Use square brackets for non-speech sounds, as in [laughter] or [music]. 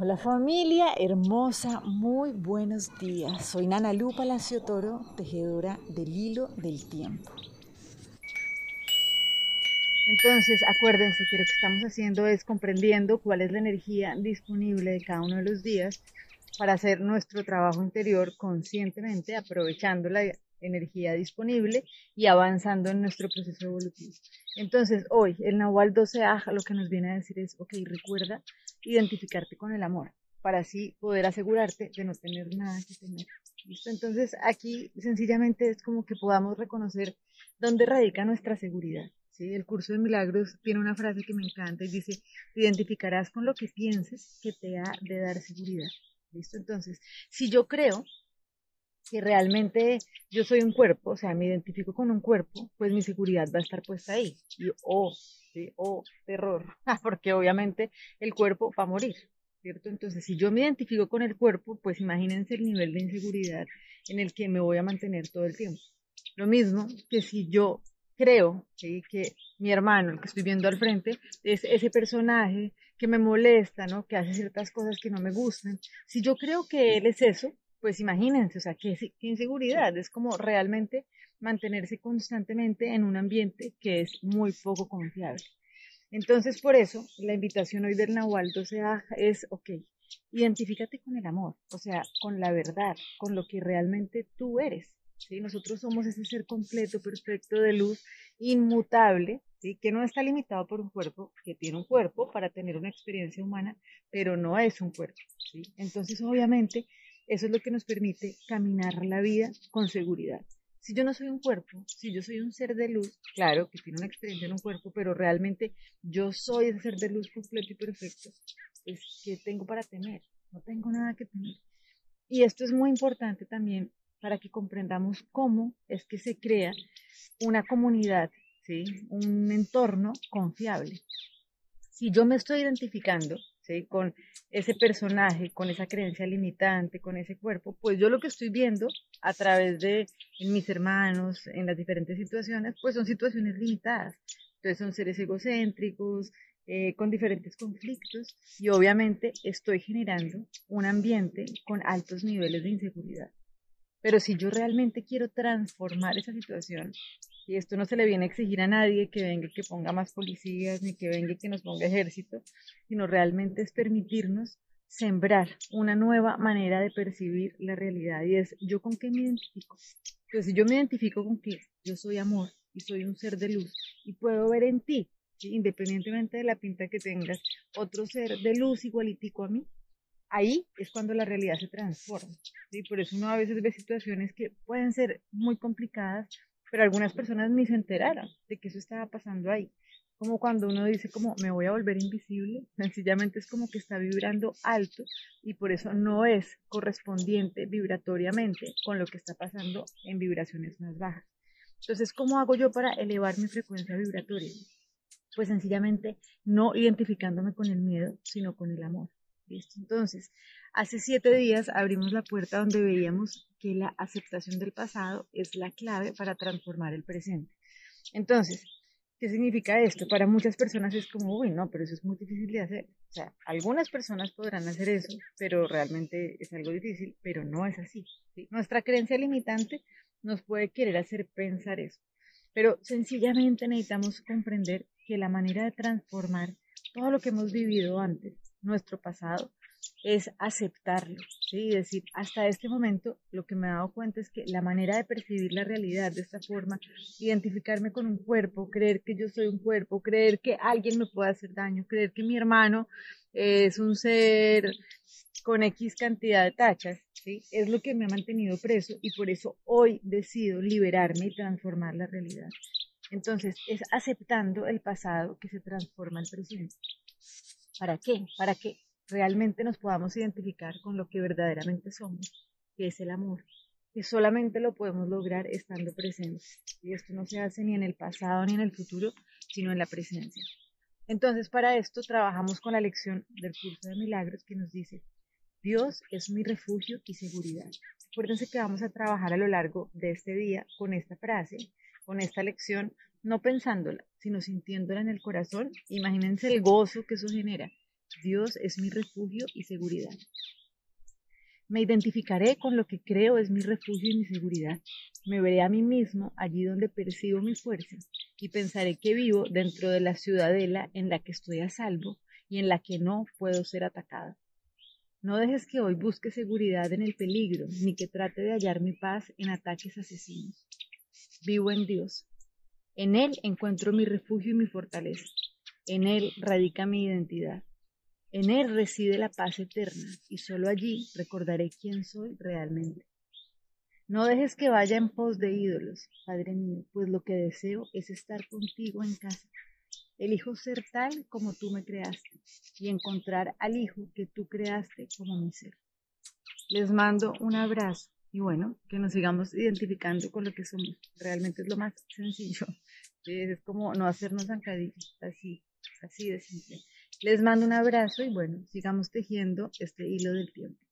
Hola familia hermosa, muy buenos días. Soy Nana Lu Palacio Toro, tejedora del hilo del tiempo. Entonces, acuérdense que lo que estamos haciendo es comprendiendo cuál es la energía disponible de cada uno de los días para hacer nuestro trabajo interior conscientemente, aprovechando la energía disponible y avanzando en nuestro proceso evolutivo. Entonces, hoy el Nahual 12A lo que nos viene a decir es, ok, recuerda identificarte con el amor para así poder asegurarte de no tener nada que temer. ¿Listo? Entonces, aquí sencillamente es como que podamos reconocer dónde radica nuestra seguridad. ¿sí? El curso de milagros tiene una frase que me encanta y dice, te identificarás con lo que pienses que te ha de dar seguridad. ¿Listo? Entonces, si yo creo que realmente yo soy un cuerpo, o sea, me identifico con un cuerpo, pues mi seguridad va a estar puesta ahí. Y oh, sí, oh, terror, [laughs] porque obviamente el cuerpo va a morir, ¿cierto? Entonces, si yo me identifico con el cuerpo, pues imagínense el nivel de inseguridad en el que me voy a mantener todo el tiempo. Lo mismo que si yo creo que mi hermano, el que estoy viendo al frente, es ese personaje que me molesta, ¿no? Que hace ciertas cosas que no me gustan. Si yo creo que él es eso, pues imagínense, o sea, qué, inseguridad, es como realmente mantenerse constantemente en un ambiente que es muy poco confiable. Entonces, por eso, la invitación hoy del Nahual 12 es, ok, identifícate con el amor, o sea, con la verdad, con lo que realmente tú eres. ¿sí? Nosotros somos ese ser completo, perfecto, de luz, inmutable, ¿sí? que no está limitado por un cuerpo, que tiene un cuerpo para tener una experiencia humana, pero no es un cuerpo. ¿sí? Entonces, obviamente, eso es lo que nos permite caminar la vida con seguridad. Si yo no soy un cuerpo, si yo soy un ser de luz, claro que tiene una experiencia en un cuerpo, pero realmente yo soy ese ser de luz completo y perfecto, es que tengo para temer, no tengo nada que temer. Y esto es muy importante también para que comprendamos cómo es que se crea una comunidad, ¿sí? un entorno confiable. Si yo me estoy identificando con ese personaje, con esa creencia limitante, con ese cuerpo, pues yo lo que estoy viendo a través de mis hermanos, en las diferentes situaciones, pues son situaciones limitadas. Entonces son seres egocéntricos, eh, con diferentes conflictos y obviamente estoy generando un ambiente con altos niveles de inseguridad. Pero si yo realmente quiero transformar esa situación, y esto no se le viene a exigir a nadie que venga y que ponga más policías, ni que venga y que nos ponga ejército, sino realmente es permitirnos sembrar una nueva manera de percibir la realidad. Y es, ¿yo con qué me identifico? Pues yo me identifico con que yo soy amor y soy un ser de luz y puedo ver en ti, independientemente de la pinta que tengas, otro ser de luz igualitico a mí, ahí es cuando la realidad se transforma. y Por eso uno a veces ve situaciones que pueden ser muy complicadas, pero algunas personas ni se enteraron de que eso estaba pasando ahí. Como cuando uno dice como me voy a volver invisible, [laughs] sencillamente es como que está vibrando alto y por eso no es correspondiente vibratoriamente con lo que está pasando en vibraciones más bajas. Entonces, ¿cómo hago yo para elevar mi frecuencia vibratoria? Pues sencillamente no identificándome con el miedo, sino con el amor. Entonces, hace siete días abrimos la puerta donde veíamos que la aceptación del pasado es la clave para transformar el presente. Entonces, ¿qué significa esto? Para muchas personas es como, uy, no, pero eso es muy difícil de hacer. O sea, algunas personas podrán hacer eso, pero realmente es algo difícil, pero no es así. Nuestra creencia limitante nos puede querer hacer pensar eso, pero sencillamente necesitamos comprender que la manera de transformar todo lo que hemos vivido antes nuestro pasado, es aceptarlo, ¿sí? decir, hasta este momento lo que me he dado cuenta es que la manera de percibir la realidad de esta forma, identificarme con un cuerpo, creer que yo soy un cuerpo, creer que alguien me puede hacer daño, creer que mi hermano es un ser con X cantidad de tachas, es lo que me ha mantenido preso y por eso hoy decido liberarme y transformar la realidad. Entonces, es aceptando el pasado que se transforma el presente. ¿Para qué? Para que realmente nos podamos identificar con lo que verdaderamente somos, que es el amor, que solamente lo podemos lograr estando presentes. Y esto no se hace ni en el pasado ni en el futuro, sino en la presencia. Entonces, para esto trabajamos con la lección del curso de milagros que nos dice, Dios es mi refugio y seguridad. Acuérdense que vamos a trabajar a lo largo de este día con esta frase, con esta lección, no pensándola, sino sintiéndola en el corazón. Imagínense el gozo que eso genera. Dios es mi refugio y seguridad. Me identificaré con lo que creo es mi refugio y mi seguridad. Me veré a mí mismo allí donde percibo mi fuerza y pensaré que vivo dentro de la ciudadela en la que estoy a salvo y en la que no puedo ser atacado. No dejes que hoy busque seguridad en el peligro, ni que trate de hallar mi paz en ataques asesinos. Vivo en Dios. En Él encuentro mi refugio y mi fortaleza. En Él radica mi identidad. En Él reside la paz eterna y solo allí recordaré quién soy realmente. No dejes que vaya en pos de ídolos, Padre mío, pues lo que deseo es estar contigo en casa. Elijo ser tal como tú me creaste y encontrar al Hijo que tú creaste como mi ser. Les mando un abrazo y bueno, que nos sigamos identificando con lo que somos. Realmente es lo más sencillo. Es como no hacernos zancadillas, así, así de simple. Les mando un abrazo y bueno, sigamos tejiendo este hilo del tiempo.